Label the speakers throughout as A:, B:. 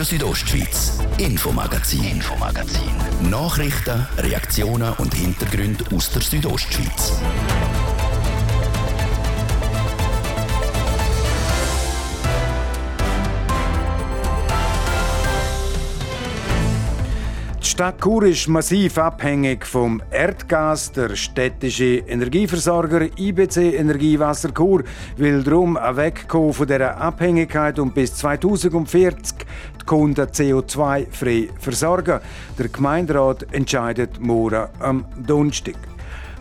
A: Radio Südostschweiz, Infomagazin, Infomagazin. Nachrichten, Reaktionen und Hintergründe aus der Südostschweiz.
B: Die Stadt Chur ist massiv abhängig vom Erdgas. Der städtische Energieversorger IBC Energiewasser Chur will darum wegkommen von dieser Abhängigkeit und bis 2040 die Kunden CO2-frei versorgen. Der Gemeinderat entscheidet morgen am Donnerstag.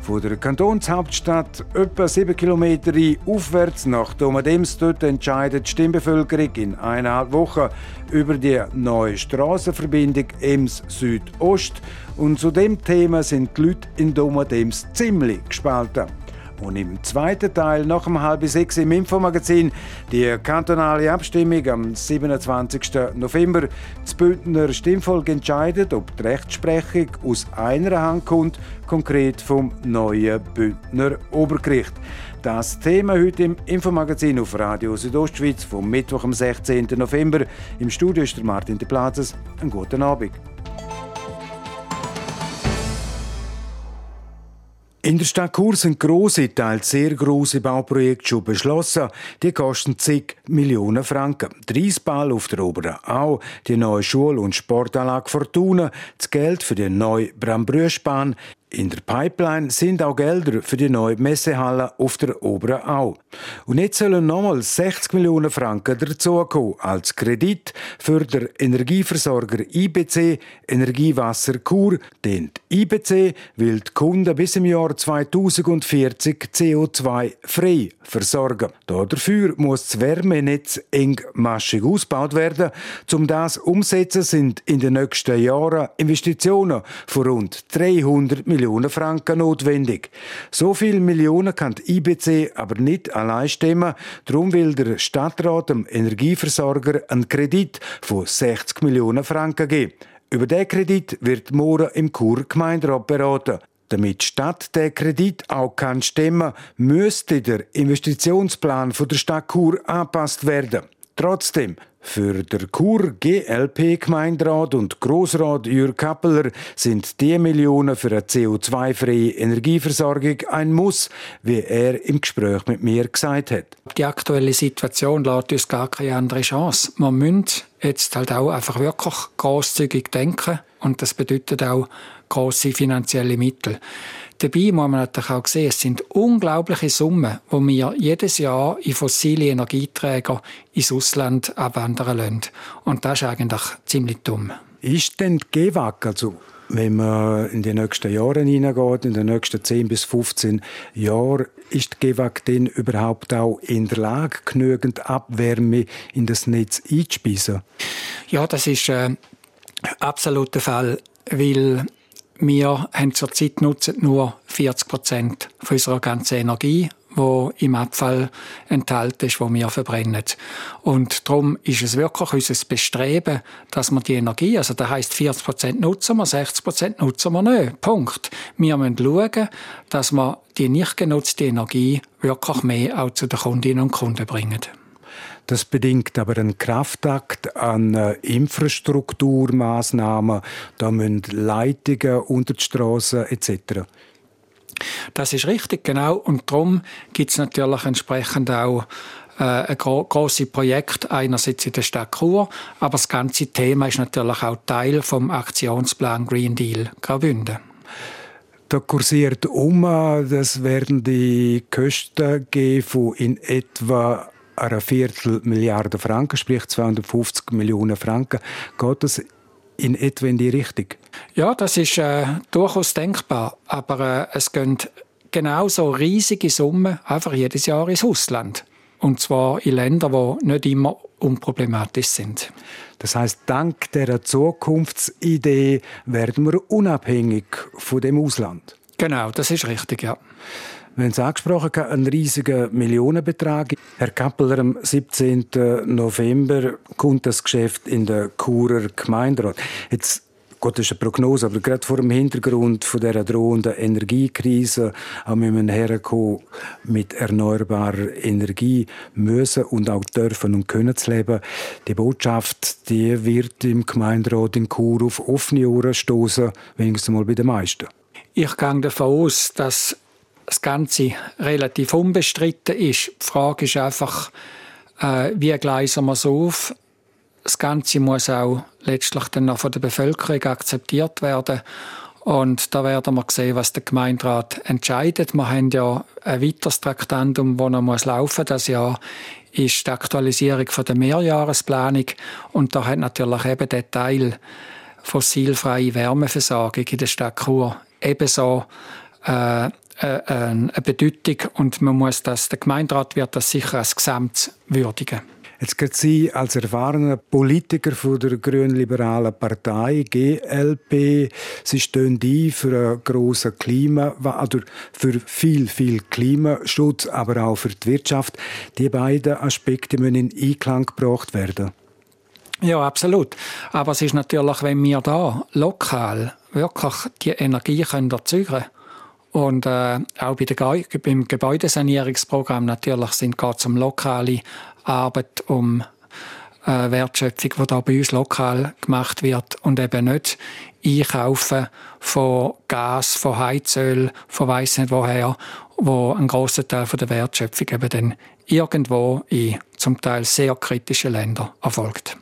B: Von der Kantonshauptstadt etwa 7 Kilometer aufwärts nach Domadems. Dort entscheidet die Stimmbevölkerung in eineinhalb Wochen über die neue Strassenverbindung Ems Südost. Und zu dem Thema sind die Leute in Domadems ziemlich gespalten. Und im zweiten Teil, nach um halb sechs im Infomagazin, die kantonale Abstimmung am 27. November. Das Bündner Stimmvolk entscheidet, ob die Rechtsprechung aus einer Hand kommt, konkret vom neuen Bündner Obergericht. Das Thema heute im Infomagazin auf Radio Südostschweiz vom Mittwoch, am 16. November. Im Studio ist der Martin de Plazes. Einen guten Abend. In der Stadt Chur sind grosse, teils sehr grosse Bauprojekte schon beschlossen. Die kosten zig Millionen Franken. Der Eisball auf der Oberen Au, die neue Schul- und Sportanlage Fortuna, das Geld für die neue Brambrüschbahn, in der Pipeline sind auch Gelder für die neue Messehalle auf der Oberen Au. Und jetzt sollen nochmal 60 Millionen Franken dazukommen als Kredit für den Energieversorger IBC Energiewasser Kur. Denn IBC will die Kunden bis im Jahr 2040 CO2-frei versorgen. Dafür muss das Wärmenetz engmaschig ausgebaut werden. Um das umzusetzen, sind in den nächsten Jahren Investitionen von rund 300 Millionen Millionen Franken notwendig. So viele Millionen kann die IBC aber nicht allein stemmen. Darum will der Stadtrat dem Energieversorger einen Kredit von 60 Millionen Franken geben. Über diesen Kredit wird morgen im Chur Gemeinderat beraten. Damit die Stadt den Kredit auch kann stemmen, müsste der Investitionsplan von der Stadt Chur angepasst werden. Trotzdem, für der Chur GLP-Gemeinderat und Grossrat Jürg Kappeler sind die Millionen für eine CO2-freie Energieversorgung ein Muss, wie er im Gespräch mit mir gesagt hat.
C: Die aktuelle Situation lässt uns gar keine andere Chance. Man muss jetzt halt auch einfach wirklich grosszügig denken und das bedeutet auch große finanzielle Mittel. Dabei muss man natürlich auch sehen, es sind unglaubliche Summen, die wir jedes Jahr in fossile Energieträger ins Ausland abwandern lassen. Und das ist eigentlich ziemlich dumm.
B: Ist denn die GEWAG, also wenn man in die nächsten Jahre hineingeht, in den nächsten 10 bis 15 Jahren, ist die GEWAG denn überhaupt auch in der Lage, genügend Abwärme in das Netz einzuspeisen?
C: Ja, das ist äh, absolut der Fall, weil wir haben zurzeit nutzen nur 40 Prozent unserer ganzen Energie, wo im Abfall enthalten ist, wo wir verbrennen. Und darum ist es wirklich unser Bestreben, dass wir die Energie, also das heisst 40 Prozent nutzen wir, 60 Prozent nutzen wir nicht. Punkt. Wir müssen schauen, dass wir die nicht genutzte Energie wirklich mehr auch zu den Kundinnen und Kunden bringen.
B: Das bedingt aber einen Kraftakt an äh, Infrastrukturmaßnahmen. Da müssen Leitungen unter die Straßen etc.
C: Das ist richtig, genau. Und darum gibt es natürlich entsprechend auch äh, ein gro große Projekt einerseits in der Stadt Chur, aber das ganze Thema ist natürlich auch Teil vom Aktionsplan Green Deal Graubünden.
B: Da kursiert um, das werden die Kosten geben von in etwa einer Viertelmilliarde Franken, sprich 250 Millionen Franken. Geht das in etwa in die Richtung?
C: Ja, das ist äh, durchaus denkbar. Aber äh, es gehen genauso riesige Summen einfach jedes Jahr ins Ausland. Und zwar in Länder, die nicht immer unproblematisch sind.
B: Das heißt, dank der Zukunftsidee werden wir unabhängig von dem Ausland.
C: Genau, das ist richtig, ja.
B: Wir haben es angesprochen, ein riesiger Millionenbetrag. Herr Kappeler, am 17. November kommt das Geschäft in der Churer Gemeinderat. Jetzt Gott, das ist eine Prognose, aber gerade vor dem Hintergrund von der drohenden Energiekrise haben wir herkommen, mit erneuerbarer Energie müssen und auch dürfen und können zu leben. Die Botschaft, die wird im Gemeinderat in Chur auf offene Ohren stoßen, wenigstens mal bei den meisten.
C: Ich gehe davon aus, dass das Ganze relativ unbestritten ist. Die Frage ist einfach, äh, wie gleisen wir es auf? Das Ganze muss auch letztlich dann noch von der Bevölkerung akzeptiert werden. Und da werden wir sehen, was der Gemeinderat entscheidet. Wir haben ja ein weiteres Traktandum, das noch muss laufen Das Jahr ist die Aktualisierung der Mehrjahresplanung. Und da hat natürlich eben der Teil fossilfreie Wärmeversorgung in der Stadt Chur ebenso äh, eine Bedeutung und man muss das, der Gemeinderat wird das sicher als Gesamt würdigen.
B: Jetzt geht Sie als erfahrener Politiker von der grün-liberalen Partei GLP, Sie stehen ein für einen grossen Klima, oder für viel, viel Klimaschutz, aber auch für die Wirtschaft. Die beiden Aspekte müssen in Einklang gebracht werden.
C: Ja, absolut. Aber es ist natürlich, wenn wir da lokal wirklich die Energie können erzeugen können, und äh, auch bei der beim Gebäudesanierungsprogramm natürlich sind es um lokale Arbeit, um äh, Wertschöpfung, die da bei uns lokal gemacht wird und eben nicht Einkaufen von Gas, von Heizöl, von weiss nicht woher, wo ein großer Teil von der Wertschöpfung eben dann irgendwo in zum Teil sehr kritischen Ländern erfolgt.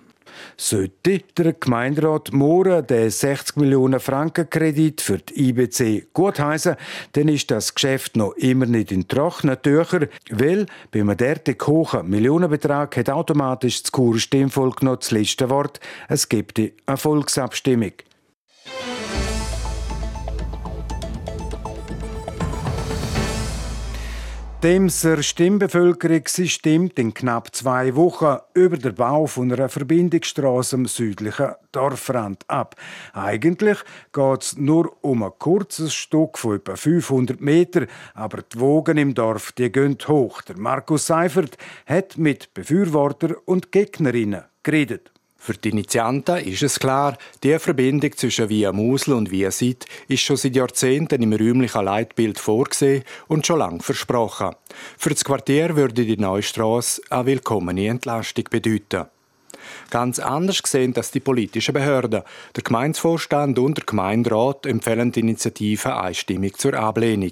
B: Sollte der Gemeinderat morgen den 60 Millionen Franken Kredit für die IBC gutheißen, dann ist das Geschäft noch immer nicht in trockenen Tüchern, weil bei einem derartig hohen Millionenbetrag hat automatisch das Churer Stimmvolk noch das letzte Wort. Es gibt eine Volksabstimmung. Demser Stimmbevölkerung sie stimmt in knapp zwei Wochen über den Bau von einer Verbindungsstraße am südlichen Dorfrand ab. Eigentlich geht es nur um ein kurzes Stück von etwa 500 Meter, aber die Wogen im Dorf die gehen hoch. Der Markus Seifert hat mit Befürworter und Gegnerinnen geredet.
D: Für die Initianten ist es klar, die Verbindung zwischen Via Musel und Via Sid ist schon seit Jahrzehnten im räumlichen Leitbild vorgesehen und schon lange versprochen. Für das Quartier würde die neue Strasse eine willkommene Entlastung bedeuten. Ganz anders gesehen als die politischen Behörden. Der Gemeindevorstand und der Gemeinderat empfehlen die Initiative einstimmig zur Ablehnung.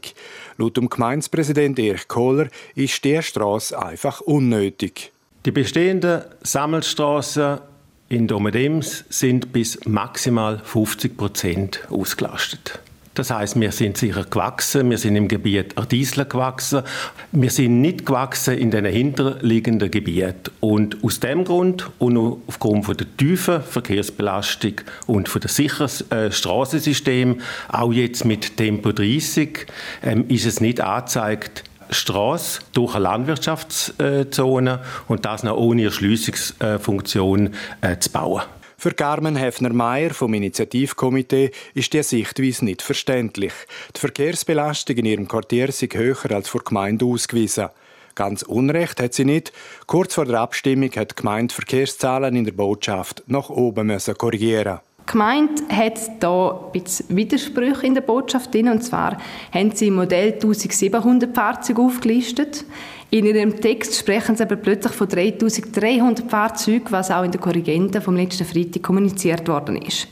D: Laut dem Gemeindepräsident Erich Kohler ist die Straße einfach unnötig.
E: Die bestehenden Sammelstraßen in Domedems sind bis maximal 50 Prozent ausgelastet. Das heißt, wir sind sicher gewachsen, wir sind im Gebiet Ardisler gewachsen, wir sind nicht gewachsen in den hinterliegenden Gebieten. Und aus dem Grund und aufgrund von der tiefen Verkehrsbelastung und von der sicheren äh, Straßensystem, auch jetzt mit Tempo 30, ähm, ist es nicht angezeigt, Straße durch eine Landwirtschaftszone und das noch ohne Erschliessungsfunktion äh, zu bauen.
D: Für Carmen Hefner-Meyer vom Initiativkomitee ist die Sichtweise nicht verständlich. Die Verkehrsbelastung in ihrem Quartier sei höher als vor Gemeinde ausgewiesen. Ganz Unrecht hat sie nicht. Kurz vor der Abstimmung hat die Gemeinde Verkehrszahlen in der Botschaft nach oben müssen korrigieren.
F: Die Gemeinde hat hier ein Widersprüche in der Botschaft drin. Und zwar haben sie im Modell 1700 Fahrzeuge aufgelistet. In ihrem Text sprechen sie aber plötzlich von 3300 Fahrzeugen, was auch in der Korrigende vom letzten Freitag kommuniziert worden ist.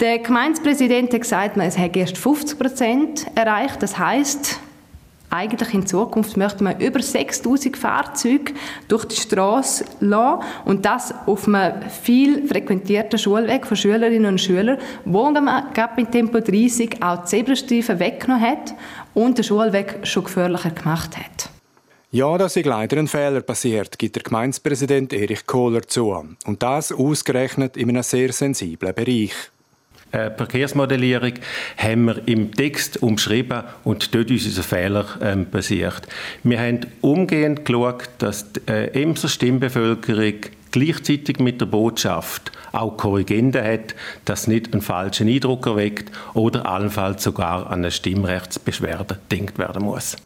F: Der Gemeindepräsident hat gesagt, es hätte erst 50 Prozent erreicht. Das heißt, eigentlich in Zukunft möchte man über 6000 Fahrzeuge durch die Straße lassen und das auf einem viel frequentierten Schulweg von Schülerinnen und Schülern, wo man gerade mit Tempo 30 auch die Zebrastreifen weggenommen hat und den Schulweg schon gefährlicher gemacht hat.
D: Ja, da ist leider ein Fehler passiert, gibt der Gemeindepräsident Erich Kohler zu. Und das ausgerechnet in einem sehr sensiblen Bereich.
E: Äh, Verkehrsmodellierung haben wir im Text umschrieben und dort ist unser Fehler ähm, passiert. Wir haben umgehend geschaut, dass die äh, Emser Stimmbevölkerung gleichzeitig mit der Botschaft auch Korrigenden hat, dass nicht einen falschen Eindruck erweckt oder allenfalls sogar an eine Stimmrechtsbeschwerde denkt werden muss.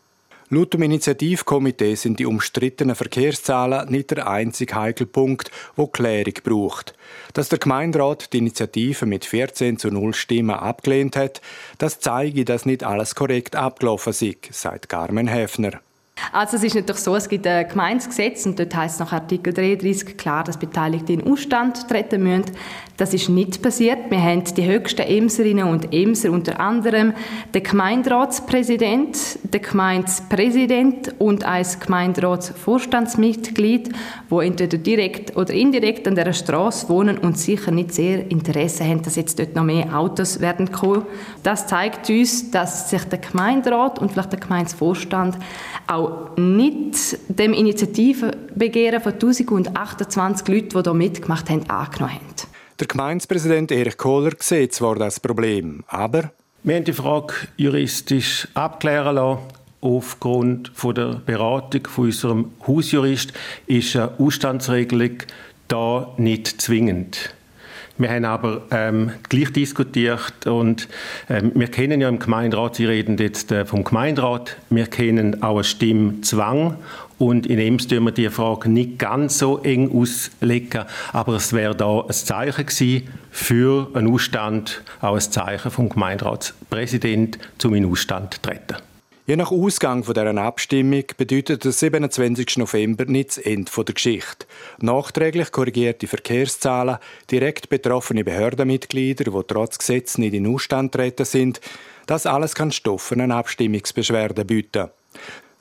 D: Laut dem Initiativkomitee sind die umstrittenen Verkehrszahlen nicht der einzige heikle Punkt, wo Klärung braucht. Dass der Gemeinderat die Initiative mit 14 zu 0 Stimmen abgelehnt hat, das zeige, dass nicht alles korrekt abgelaufen sei, sagt Carmen Häfner.
F: Also es ist natürlich so, es gibt ein Gemeindegesetz und dort heißt nach Artikel 33 klar, dass Beteiligte in Ausstand treten müssen. Das ist nicht passiert. Wir haben die höchsten Emserinnen und Emser, unter anderem den Gemeinderatspräsident, den Gemeindepräsident und ein Gemeinderatsvorstandsmitglied, wo entweder direkt oder indirekt an der Straße wohnen und sicher nicht sehr Interesse haben, dass jetzt dort noch mehr Autos werden kommen. Das zeigt uns, dass sich der Gemeinderat und vielleicht der Gemeindevorstand auch nicht dem Initiativbegehren von 1028 Leuten, die hier mitgemacht haben, angenommen haben.
D: Der Gemeindepräsident Erich Kohler sieht zwar das Problem, aber...
E: Wir haben die Frage juristisch abklären lassen. Aufgrund der Beratung von unserem Hausjurist ist eine Ausstandsregelung da nicht zwingend. Wir haben aber ähm, gleich diskutiert und ähm, wir kennen ja im Gemeinderat, Sie reden jetzt äh, vom Gemeinderat, wir kennen auch einen Stimmzwang und in Ems tun wir die Frage nicht ganz so eng auslegen, aber es wäre da ein Zeichen gewesen für einen Ausstand, auch ein Zeichen vom Gemeinderatspräsident, zum in Ausstand zu treten.
D: Je nach Ausgang dieser Abstimmung bedeutet der 27. November nicht das Ende der Geschichte. Nachträglich korrigierte Verkehrszahlen, direkt betroffene Behördenmitglieder, die trotz Gesetz nicht in Ausstand treten sind, das alles kann Stoff eine Abstimmungsbeschwerde bieten.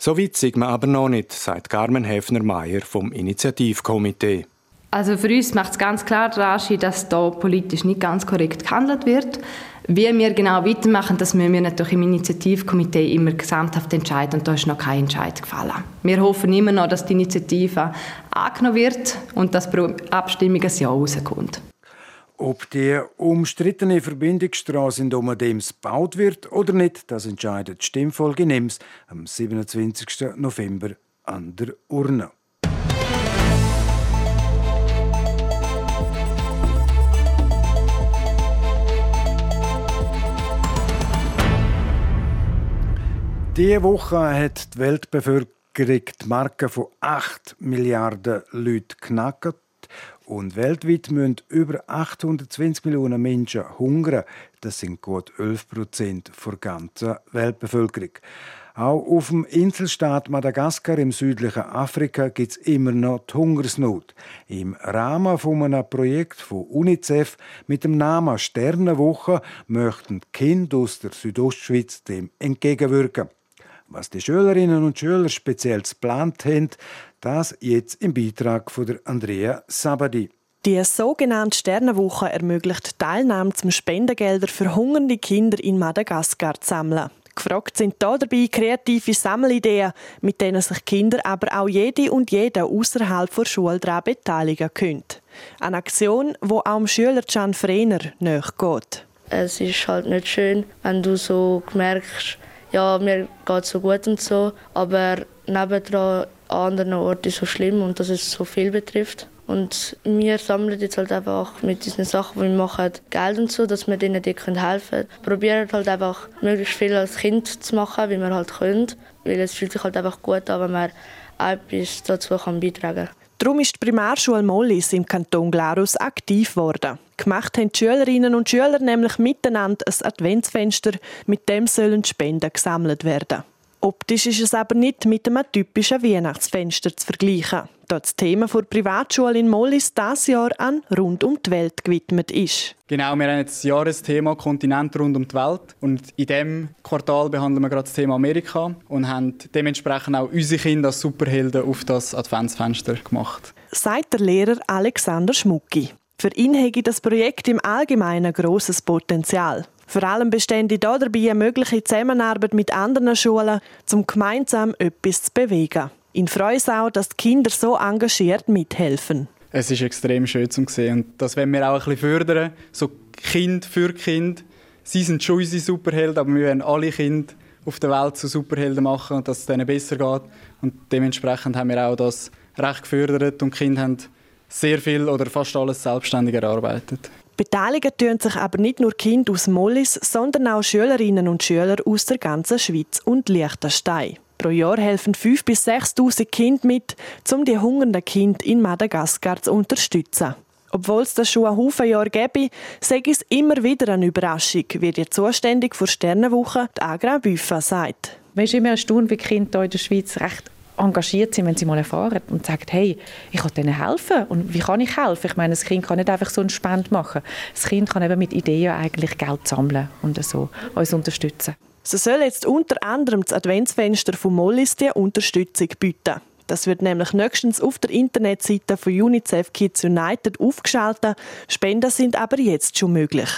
D: So weit sind wir aber noch nicht, sagt Carmen Häfner-Meyer vom Initiativkomitee.
F: Also für uns macht es ganz klar, dass da politisch nicht ganz korrekt gehandelt wird. Wie wir genau weitermachen, das müssen wir natürlich im Initiativkomitee immer gesamthaft entscheiden und da ist noch kein Entscheid gefallen. Wir hoffen immer noch, dass die Initiative angenommen wird und dass pro Abstimmung ein Ja rauskommt.
B: Ob die umstrittene Verbindungsstraße in Domadems gebaut wird oder nicht, das entscheidet die Stimmfolge Nems am 27. November an der Urne. Diese Woche hat die Weltbevölkerung die Marke von 8 Milliarden Leuten knackt. Und weltweit müssen über 820 Millionen Menschen hungern. Das sind gut 11 Prozent der ganzen Weltbevölkerung. Auch auf dem Inselstaat Madagaskar im südlichen Afrika gibt es immer noch die Hungersnot. Im Rahmen von einem Projekt von UNICEF mit dem Namen Sternenwoche möchten Kinder aus der Südostschweiz dem entgegenwirken. Was die Schülerinnen und Schüler speziell geplant haben, das jetzt im Beitrag von der Andrea Sabadi.
G: Die sogenannte Sternenwoche ermöglicht Teilnahme zum Spendengelder für hungernde Kinder in Madagaskar zu sammeln. Gefragt sind hier dabei kreative Sammelideen, mit denen sich Kinder, aber auch jede und jeder außerhalb der Schule daran beteiligen können. Eine Aktion, die auch dem Schüler Can Frener nachgeht.
H: Es ist halt nicht schön, wenn du so merkst, ja, mir geht so gut und so, aber nebendran an anderen Orten so schlimm und dass es so viel betrifft. Und wir sammeln jetzt halt einfach mit diesen Sachen, die wir machen, Geld und so, dass wir denen die helfen können. Probieren halt einfach möglichst viel als Kind zu machen, wie wir halt können. Weil es fühlt sich halt einfach gut an, wenn man etwas dazu kann beitragen kann.
G: Darum ist die Primarschule Mollis im Kanton Glarus aktiv geworden. Gemacht haben die Schülerinnen und Schüler nämlich miteinander ein Adventsfenster, mit dem sollen Spenden gesammelt werden. Optisch ist es aber nicht mit einem typischen Weihnachtsfenster zu vergleichen, da das Thema der Privatschule in Mollis dieses Jahr an rund um die Welt gewidmet ist.
I: Genau, wir haben jetzt das Jahresthema Kontinent rund um die Welt und in diesem Quartal behandeln wir gerade das Thema Amerika und haben dementsprechend auch unsere Kinder als Superhelden auf das Adventsfenster gemacht.
G: Sagt der Lehrer Alexander Schmucki. Für ihn hätte das Projekt im Allgemeinen großes Potenzial. Vor allem bestände da dabei eine mögliche Zusammenarbeit mit anderen Schulen, um gemeinsam etwas zu bewegen. In freut auch, dass die Kinder so engagiert mithelfen.
I: Es ist extrem schön zu sehen und das wollen wir auch ein bisschen fördern, so Kind für Kind. Sie sind schon unsere Superhelden, aber wir wollen alle Kinder auf der Welt zu Superhelden machen und dass es denen besser geht. Und dementsprechend haben wir auch das recht gefördert und die Kinder haben sehr viel oder fast alles selbstständig erarbeitet.
G: Beteiligen tun sich aber nicht nur Kinder aus Mollis, sondern auch Schülerinnen und Schüler aus der ganzen Schweiz und Liechtenstein. Pro Jahr helfen 5.000 bis 6.000 Kinder mit, um die hungernden Kinder in Madagaskar zu unterstützen. Obwohl es das schon ein Haufen Jahre gäbe, sage es immer wieder eine Überraschung, wie die zuständig für Sternenwoche, die Agra Büffa, sagt.
J: Man ist immer erstaunt, wie Kinder hier in der Schweiz recht engagiert sind, wenn sie mal erfahren und sagen, hey, ich kann denen helfen. Und wie kann ich helfen? Ich meine, das Kind kann nicht einfach so einen Spend machen. Das Kind kann eben mit Ideen eigentlich Geld sammeln und so uns unterstützen.
G: So soll jetzt unter anderem das Adventsfenster von Mollis die Unterstützung bieten. Das wird nämlich nächstens auf der Internetseite von UNICEF Kids United aufgeschaltet. Spenden sind aber jetzt schon möglich.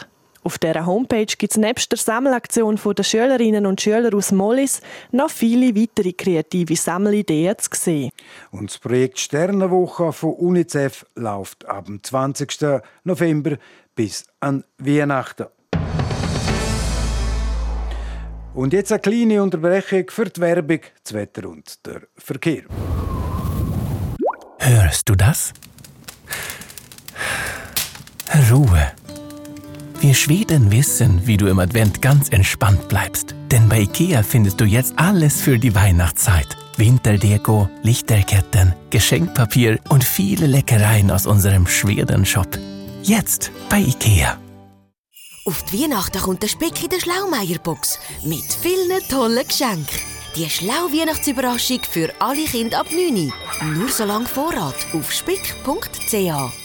G: Auf dieser Homepage gibt es nebst der Sammelaktion der Schülerinnen und Schüler aus Mollis noch viele weitere kreative Sammelideen zu sehen.
B: Und das Projekt Sternenwoche von UNICEF läuft ab dem 20. November bis an Weihnachten. Und jetzt eine kleine Unterbrechung für die Werbung, das Wetter und der Verkehr.
K: Hörst du das? Ruhe. Wir Schweden wissen, wie du im Advent ganz entspannt bleibst. Denn bei IKEA findest du jetzt alles für die Weihnachtszeit. Winterdeko, Lichterketten, Geschenkpapier und viele Leckereien aus unserem Schweden-Shop. Jetzt bei IKEA.
L: Auf die Weihnachten kommt der Speck in der Schlaumeier-Box mit vielen tollen Geschenken. Die schlau Weihnachtsüberraschung für alle Kinder ab 9 Nur so lange Vorrat auf spick.ch.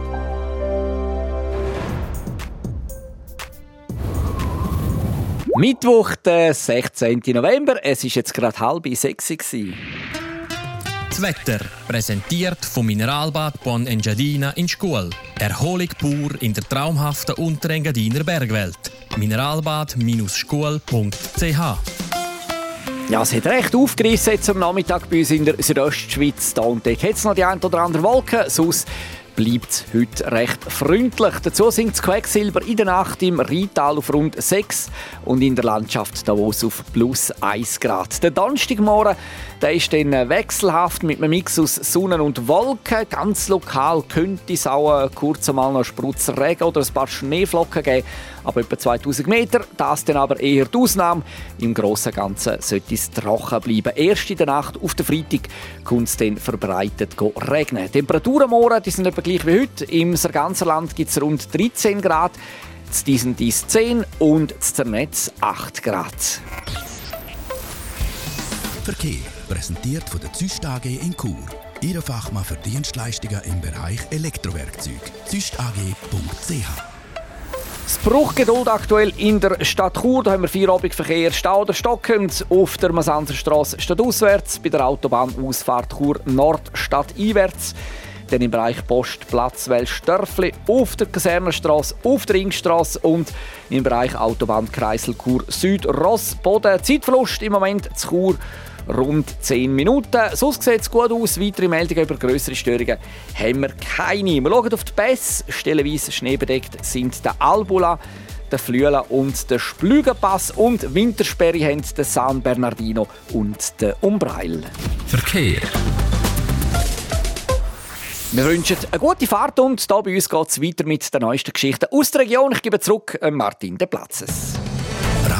M: Mittwoch, der 16. November. Es ist jetzt gerade halb sechs.
N: Das Wetter, präsentiert vom Mineralbad Bon Engadina in Schkuhl. Erholung pur in der traumhaften Unterengadiner Bergwelt. Mineralbad-schkuhl.ch
M: ja, es hat recht aufgerissen jetzt am Nachmittag bei uns in der Südostschweiz. Da und dort hat es noch die ein oder andere Wolke. Sonst bleibt heute recht freundlich. Dazu sinkt das Quecksilber in der Nacht im Rheintal auf rund 6 und in der Landschaft Davos auf plus 1 Grad. Der Donnerstagmorgen der ist dann wechselhaft mit einem Mix aus Sonne und Wolken. Ganz lokal könnte es auch kurz einmal noch Sprutzregen oder ein paar Schneeflocken geben, aber etwa 2000 Meter. Das dann aber eher die Ausnahme. Im Großen und Ganzen sollte es trocken bleiben. Erst in der Nacht auf den Freitag kommt es dann verbreitet regnen. Die Temperaturen morgen die sind etwa gleich wie heute. Im ganzen Land gibt es rund 13 Grad. Z diesen dies 10 und z Zernetz 8 Grad.
A: Verkehr präsentiert von der Züst AG in Chur. Ihre Fachmann für Dienstleistungen im Bereich Elektrowerkzeug. züstag.ch
M: das Bruchgeduld aktuell in der Stadt Chur. Da haben wir Feierabendverkehr stau oder stockend. Auf der Masanzerstraße stadtauswärts, bei der Autobahnausfahrt Chur Nord stadteinwärts. Dann im Bereich Post, Platz Welsdörfli, auf der Kasernenstraße, auf der Ringstraße und im Bereich Autobahn Kreisel Chur Süd, Ross, Boden. Zeitverlust im Moment zu Chur rund 10 Minuten. Sonst sieht es gut aus. Weitere Meldungen über größere Störungen haben wir keine. Wir schauen auf die Pässe. Stellenweise schneebedeckt sind der Albula, der Flüela und der Splügenpass und Wintersperre haben der San Bernardino und der Umbreil.
N: Verkehr.
M: Wir wünschen eine gute Fahrt und hier bei uns geht es weiter mit den neuesten Geschichten aus der Region. Ich gebe zurück an Martin de Platzes.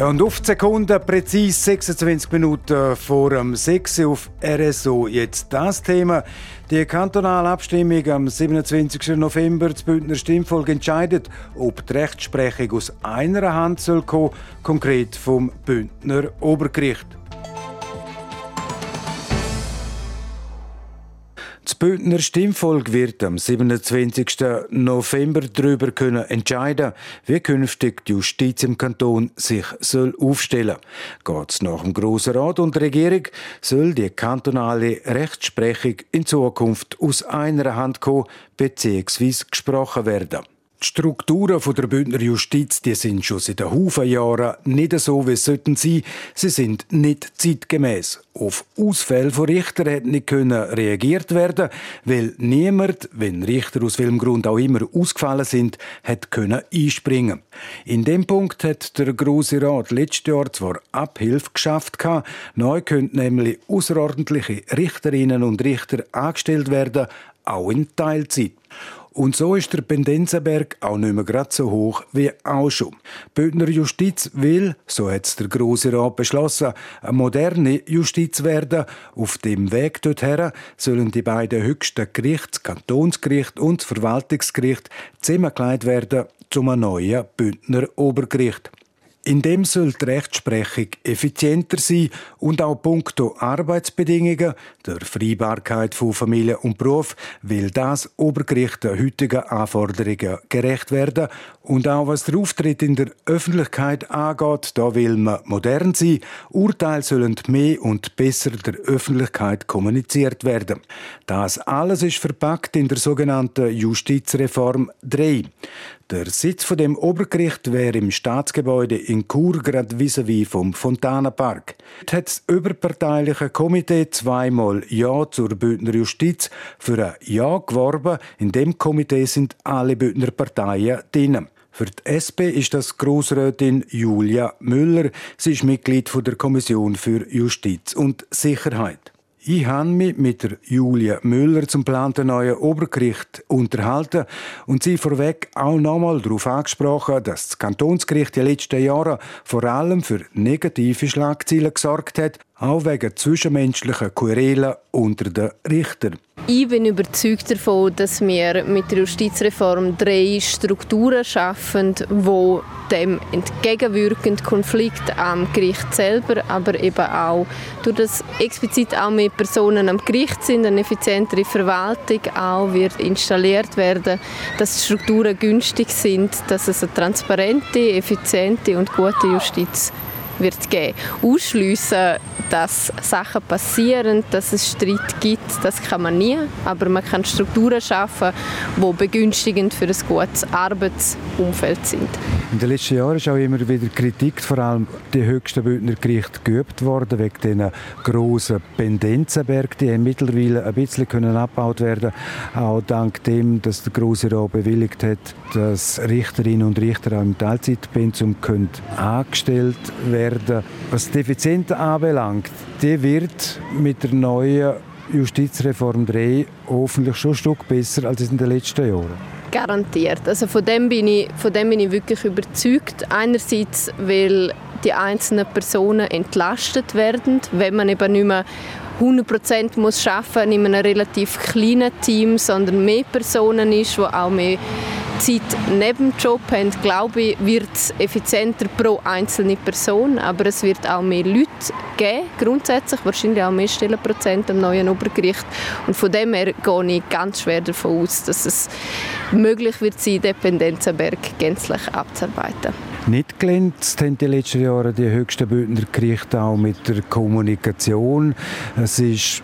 B: Und auf die Sekunde, präzise 26 Minuten vor dem 6 auf RSO. Jetzt das Thema. Die kantonale Abstimmung am 27. November, das Bündner Stimmvolk entscheidet, ob die Rechtsprechung aus einer Hand soll kommen, konkret vom Bündner Obergericht. Das Bündner Stimmvolk wird am 27. November darüber können entscheiden, wie künftig die Justiz im Kanton sich soll aufstellen. Geht es nach dem Grossen Rat und der Regierung, soll die kantonale Rechtsprechung in Zukunft aus einer Hand kommen bzw. gesprochen werden. Die Strukturen der Bündner Justiz die sind schon seit Haufen Jahren nicht so, wie es sollten sein. Sie sind nicht zeitgemäß. Auf Ausfälle von Richtern hätte nicht reagiert werden, weil niemand, wenn Richter aus welchem Grund auch immer ausgefallen sind, hätte können einspringen. In dem Punkt hat der Große Rat letztes Jahr zwar Abhilfe geschafft, neu können nämlich außerordentliche Richterinnen und Richter angestellt werden, auch in Teilzeit. Und so ist der Pendenzenberg auch nicht mehr gerade so hoch wie auch schon. Die Bündner Justiz will, so hat es der Grosse Rat beschlossen, eine moderne Justiz werden. Auf dem Weg dorthin sollen die beiden höchsten Gerichte, das Kantonsgericht und das Verwaltungsgericht, zusammengelegt werden zum neuen Bündner Obergericht. In dem soll die Rechtsprechung effizienter sein und auch punkto Arbeitsbedingungen, der Freibarkeit von Familie und Beruf, will das Obergericht der heutigen Anforderungen gerecht werden. Und auch was der Auftritt in der Öffentlichkeit angeht, da will man modern sein. Urteile sollen mehr und besser der Öffentlichkeit kommuniziert werden. Das alles ist verpackt in der sogenannten Justizreform 3. Der Sitz von dem Obergericht wäre im Staatsgebäude in Chur, gerade vis-à-vis vom Fontanenpark. Dort hat das überparteiliche Komitee zweimal Ja zur Bündner Justiz für ein Ja geworben. In dem Komitee sind alle Bündner Parteien drin. Für die SP ist das Grossrätin Julia Müller. Sie ist Mitglied der Kommission für Justiz und Sicherheit. Ich habe mich mit der Julia Müller zum geplanten neuen Obergericht unterhalten und sie vorweg auch nochmal darauf angesprochen, dass das Kantonsgericht die letzten Jahre vor allem für negative Schlagzeilen gesorgt hat auch wegen zwischenmenschlichen Querelen unter den Richtern.
O: Ich bin überzeugt davon, dass wir mit der Justizreform drei Strukturen schaffen, wo dem entgegenwirken Konflikt am Gericht selber, aber eben auch durch das explizit auch mehr Personen am Gericht sind, eine effizientere Verwaltung auch wird installiert werden, dass die Strukturen günstig sind, dass es eine transparente, effiziente und gute Justiz wird geben. Ausschliessen, dass Sachen passieren, dass es Streit gibt, das kann man nie. Aber man kann Strukturen schaffen, die begünstigend für ein gutes Arbeitsumfeld sind.
B: In den letzten Jahren ist auch immer wieder Kritik, vor allem die höchsten Bündner Gerichte geübt worden, wegen diesen grossen Pendenzenberg. Die haben mittlerweile ein bisschen können abgebaut werden auch dank dem, dass der Grosse Rat bewilligt hat, dass Richterinnen und Richter auch im Teilzeitpensum angestellt werden werden. Was die Effizienz anbelangt, die wird mit der neuen Justizreform 3 hoffentlich schon ein Stück besser als in den letzten Jahren.
O: Garantiert. Also von dem bin ich, von dem bin ich wirklich überzeugt. Einerseits, weil die einzelnen Personen entlastet werden, wenn man eben nicht mehr 100% muss arbeiten in einem relativ kleinen Team, sondern mehr Personen ist, die auch mehr Zeit neben dem Job haben, glaube ich, wird es effizienter pro einzelne Person, aber es wird auch mehr Leute geben, grundsätzlich, wahrscheinlich auch mehr Stellenprozent am neuen Obergericht. Und von dem her gehe ich ganz schwer davon aus, dass es möglich wird sein, Dependenzenberg gänzlich abzuarbeiten.
B: Nicht glänzt haben die letzten Jahre die höchsten Bündner Gerichte auch mit der Kommunikation. Es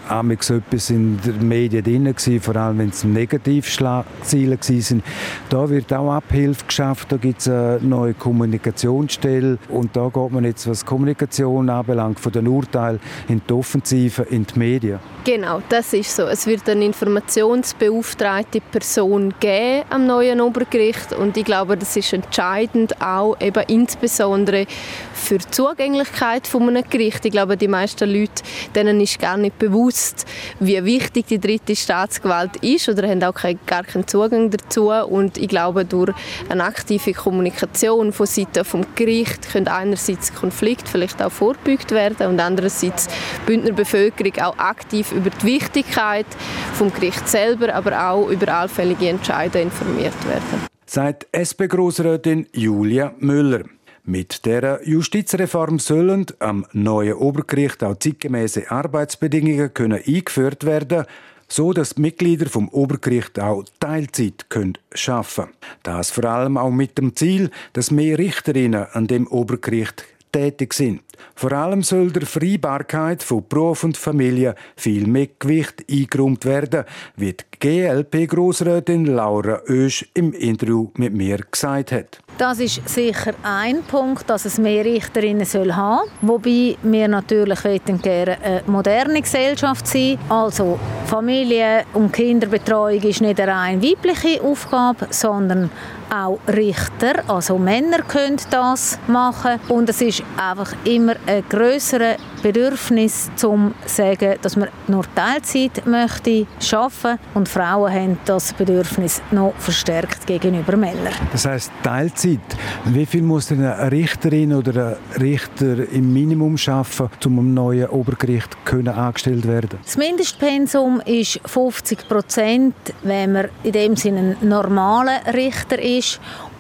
B: war so etwas in den Medien drin, vor allem wenn es Negativschlagzeilen waren. Da wird auch Abhilfe geschafft, da gibt es eine neue Kommunikationsstelle und da geht man jetzt, was Kommunikation anbelangt, von den Urteilen in die Offensive, in die Medien.
O: Genau, das ist so. Es wird eine informationsbeauftragte Person geben am neuen Obergericht und ich glaube, das ist entscheidend auch eben insbesondere für die Zugänglichkeit von einem Gericht. Ich glaube, die meisten Leute, denen ist gar nicht bewusst, wie wichtig die dritte Staatsgewalt ist oder haben auch gar keinen Zugang dazu. Und ich glaube, durch eine aktive Kommunikation von Seiten vom Gericht können einerseits Konflikte vielleicht auch vorgebeugt werden und andererseits die Bündner Bevölkerung auch aktiv über die Wichtigkeit vom Gericht selber, aber auch über allfällige Entscheidungen informiert werden
B: sagt SP-Grossrätin Julia Müller. Mit der Justizreform sollen am neuen Obergericht auch zeitgemäße Arbeitsbedingungen können eingeführt werden. so dass die Mitglieder vom Obergericht auch Teilzeit können schaffen. Das vor allem auch mit dem Ziel, dass mehr Richterinnen an dem Obergericht tätig sind. Vor allem soll der Freibarkeit von Beruf und Familie viel mehr Gewicht eingeräumt werden, wie die GLP-Grossrätin Laura Oesch im Interview mit mir gesagt hat.
P: Das ist sicher ein Punkt, dass es mehr Richterinnen soll haben wobei wir natürlich gerne eine moderne Gesellschaft sein Also Familie- und Kinderbetreuung ist nicht eine rein weibliche Aufgabe, sondern auch Richter, also Männer können das machen und es ist einfach immer ein größeres Bedürfnis zum sagen, dass man nur Teilzeit möchte schaffen und Frauen haben das Bedürfnis noch verstärkt gegenüber Männern.
B: Das heißt Teilzeit. Wie viel muss denn eine Richterin oder ein Richter im Minimum schaffen, um am neuen Obergericht können angestellt werden?
P: Das Mindestpensum ist 50 Prozent, wenn man in dem Sinne ein normaler Richter ist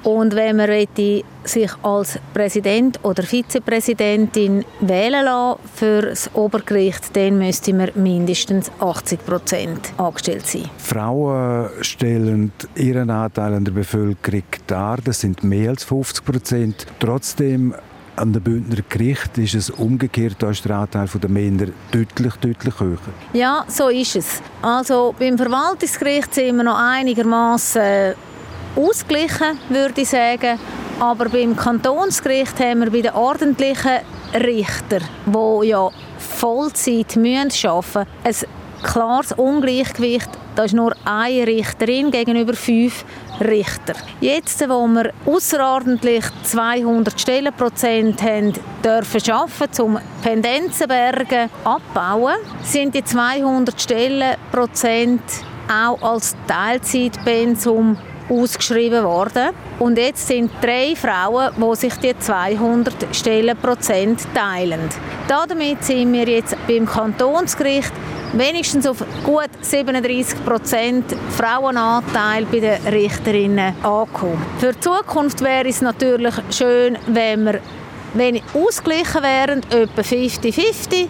P: und wenn man sich als Präsident oder Vizepräsidentin wählen lassen für das Obergericht, dann müsste man mindestens 80 Prozent angestellt sein.
B: Frauen stellen ihren Anteil an der Bevölkerung dar. Das sind mehr als 50 Prozent. Trotzdem an den Bündner Gericht ist es umgekehrt, da ist der Anteil der Männer deutlich, deutlich höher.
P: Ja, so ist es. Also beim Verwaltungsgericht sind wir noch einigermaßen ausgeglichen, würde ich sagen. Aber beim Kantonsgericht haben wir bei den ordentlichen Richtern, die ja Vollzeit müssen arbeiten müssen, ein klares Ungleichgewicht. Da ist nur eine Richterin gegenüber fünf Richter. Jetzt, wo wir außerordentlich 200 Stellenprozent haben dürfen schaffen, um Pendenzenberge abbauen, sind die 200 Stellenprozent auch als Teilzeitpensum ausgeschrieben worden. Und jetzt sind drei Frauen, die sich die 200 Stellenprozent teilen. Damit sind wir jetzt beim Kantonsgericht wenigstens auf gut 37 Prozent Frauenanteil bei den Richterinnen angekommen. Für die Zukunft wäre es natürlich schön, wenn wir wenn ausgeglichen wären, etwa 50-50.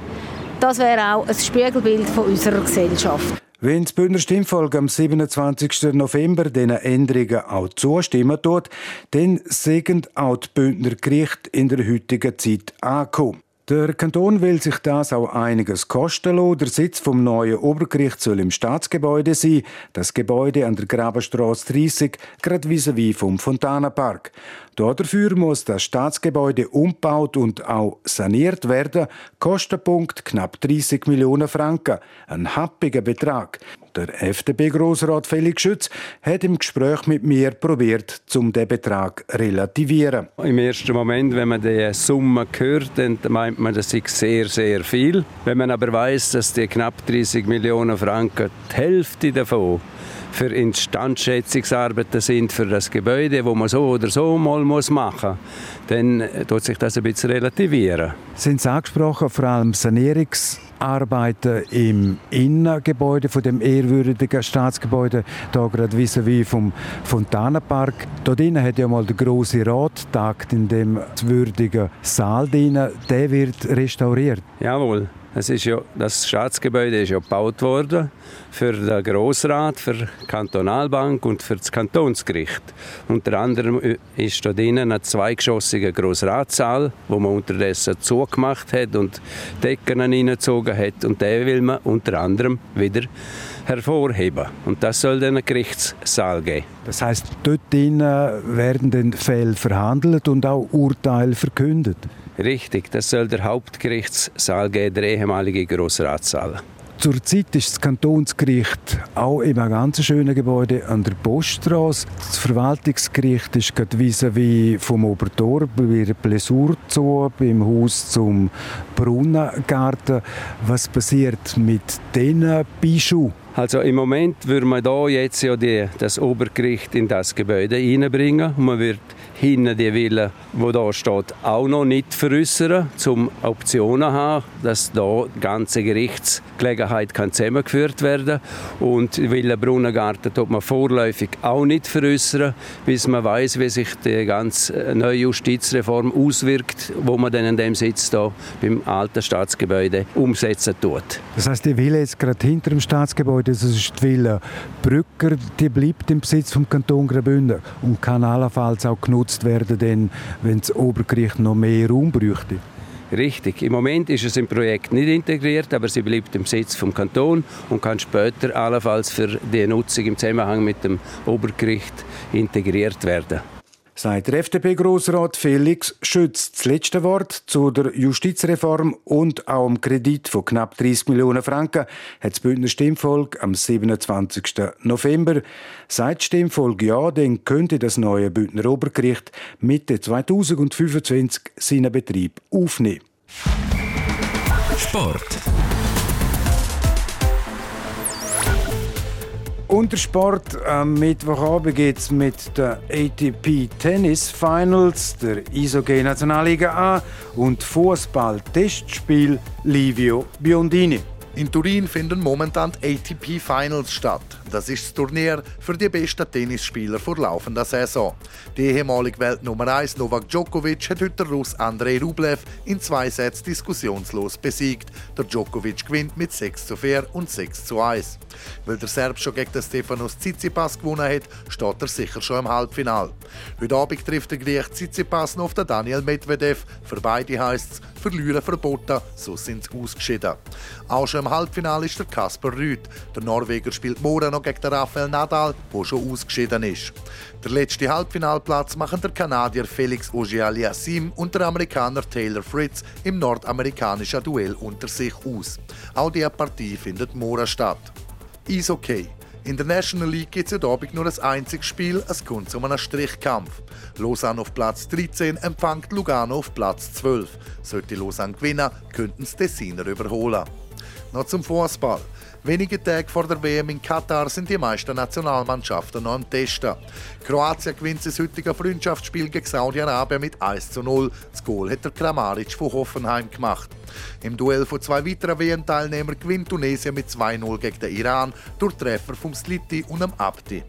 P: Das wäre auch ein Spiegelbild von unserer Gesellschaft.
B: Wenn das Bündner Stimmvolk am 27. November diesen Änderungen auch zustimmen tut, dann sind auch die Bündner Gerichte in der heutigen Zeit angekommen. Der Kanton will sich das auch einiges kosten lassen. Der Sitz vom neuen Obergericht soll im Staatsgebäude sein. Das Gebäude an der Grabenstraße 30, gerade vis-à-vis vom Fontanapark. Dafür muss das Staatsgebäude umgebaut und auch saniert werden. Kostenpunkt knapp 30 Millionen Franken. Ein happiger Betrag. Der FDP-Grossrat Felix Schütz hat im Gespräch mit mir probiert, um den Betrag zu relativieren.
Q: Im ersten Moment, wenn man die Summe hört, dann meint man, das ist sehr, sehr viel. Wenn man aber weiß, dass die knapp 30 Millionen Franken die Hälfte davon für Instandschätzungsarbeiten sind für das Gebäude, wo man so oder so mal machen muss, dann tut sich das ein bisschen relativieren.
B: Sind Sie angesprochen, vor allem Sanierungsarbeiten im Innengebäude von dem ehrwürdigen Staatsgebäude, da gerade vis-à-vis vom Fontanenpark. Dort innen hat ja mal der große Rat tagt in dem würdigen Saal drin. Der wird restauriert.
Q: Jawohl. Es ist ja, das Staatsgebäude ist ja gebaut worden für den Grossrat, für die Kantonalbank und für das Kantonsgericht. Unter anderem äh, ist da drinnen ein zweigeschossiger Grossratssaal, wo man unterdessen zugemacht hat und Decken hineingezogen hat. Und den will man unter anderem wieder hervorheben. Und das soll dann ein Gerichtssaal geben.
B: Das heißt, dort werden dann Fälle verhandelt und auch Urteile verkündet?
Q: Richtig, das soll der Hauptgerichtssaal geben, der ehemalige Grossratssaal.
B: Zurzeit ist das Kantonsgericht auch in einem ganz schönen Gebäude an der Poststraße. Das Verwaltungsgericht ist gerade vis-à-vis vom Obertor bei der Plessur zu, beim Haus zum Brunnengarten. Was passiert mit diesen Bischof?
Q: Also im Moment würde man da jetzt ja die, das Obergericht in das Gebäude einbringen und man wird hinten die Villa, wo da steht, auch noch nicht veräußern, um Optionen zu haben, dass da die ganze Gerichtsgelegenheit kann zusammengeführt werden und Villa Brunnengarten tut man vorläufig auch nicht veräußern, bis man weiß, wie sich die ganze neue Justizreform auswirkt, wo man dann in dem Sitz da beim alten Staatsgebäude umsetzen tut.
B: Das heißt, die Villa jetzt gerade hinter dem Staatsgebäude, das ist die Villa Brücker, die bleibt im Besitz vom Kanton Graubünden und kann allenfalls auch genutzt werden, denn wenn das Obergericht noch mehr Raum bräuchte.
Q: Richtig. Im Moment ist es im Projekt nicht integriert, aber sie bleibt im Sitz vom Kanton und kann später allenfalls für die Nutzung im Zusammenhang mit dem Obergericht integriert werden
B: sagt der FDP-Grossrat Felix Schütz. Das letzte Wort zu der Justizreform und auch dem Kredit von knapp 30 Millionen Franken hat das Bündner Stimmvolk am 27. November. Seit Stimmvolk ja, dann könnte das neue Bündner Obergericht Mitte 2025 seinen Betrieb aufnehmen.
A: Sport.
B: Und der Sport am Mittwochabend geht es mit den ATP Tennis Finals, der Eishockey Nationalliga A und Fußball Testspiel Livio Biondini.
R: In Turin finden momentan ATP Finals statt. Das ist das Turnier für die besten Tennisspieler vor laufender Saison. Die ehemalige Weltnummer 1 Novak Djokovic hat heute der Russ Andrei Rublev in zwei Sätzen diskussionslos besiegt. Der Djokovic gewinnt mit 6 zu 4 und 6 zu 1. Weil der Serb schon gegen den Stefanos Tsitsipas gewonnen hat, steht er sicher schon im Halbfinale. Heute Abend trifft der Griech Tsitsipas noch auf den Daniel Medvedev. Für beide heisst es, verlieren verboten, so sind sie ausgeschieden. Auch schon im Halbfinale ist der Kasper Rüth. Der Norweger spielt morgen noch gegen den Rafael Nadal, der schon ausgeschieden ist. Der letzte Halbfinalplatz machen der Kanadier Felix Auger-Aliassime und der Amerikaner Taylor Fritz im nordamerikanischen Duell unter sich aus. Auch diese Partie findet morgen statt. Eishockey. In der National League gibt es heute Abend nur ein einziges Spiel, es kommt um einen Strichkampf. Lausanne auf Platz 13 empfängt Lugano auf Platz 12. Sollte Lausanne gewinnen, könnten sie Tessiner überholen. Noch zum Fußball. Wenige Tage vor der WM in Katar sind die meisten Nationalmannschaften noch am Testen. Kroatien gewinnt das heutige Freundschaftsspiel gegen Saudi-Arabien mit 1 zu 0. Das Goal hat der Kramaric von Hoffenheim gemacht. Im Duell von zwei weiteren WM-Teilnehmern gewinnt Tunesien mit 2-0 gegen den Iran durch Treffer vom Sliti und dem Abdi.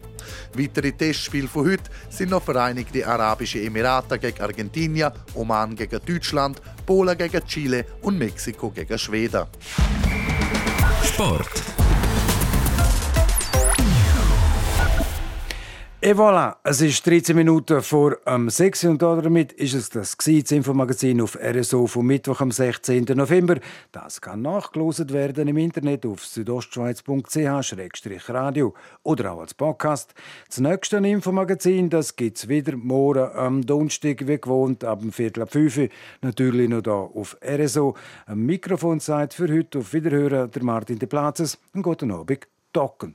R: Weitere Testspiele von heute sind noch Vereinigte Arabische Emirate gegen Argentinien, Oman gegen Deutschland, Polen gegen Chile und Mexiko gegen Schweden.
A: Sport.
B: Et voilà, es ist 13 Minuten vor um, 6 und damit ist es das, das Infomagazin auf RSO vom Mittwoch am 16. November. Das kann nachgelost werden im Internet auf südostschweiz.ch-radio oder auch als Podcast. Das nächste Infomagazin, das gibt es wieder morgen am Donnerstag, wie gewohnt, ab dem Viertel ab 5 Natürlich noch hier auf RSO. Am Mikrofon für heute auf Wiederhören der Martin de Platzes. Einen guten Abend, Docken.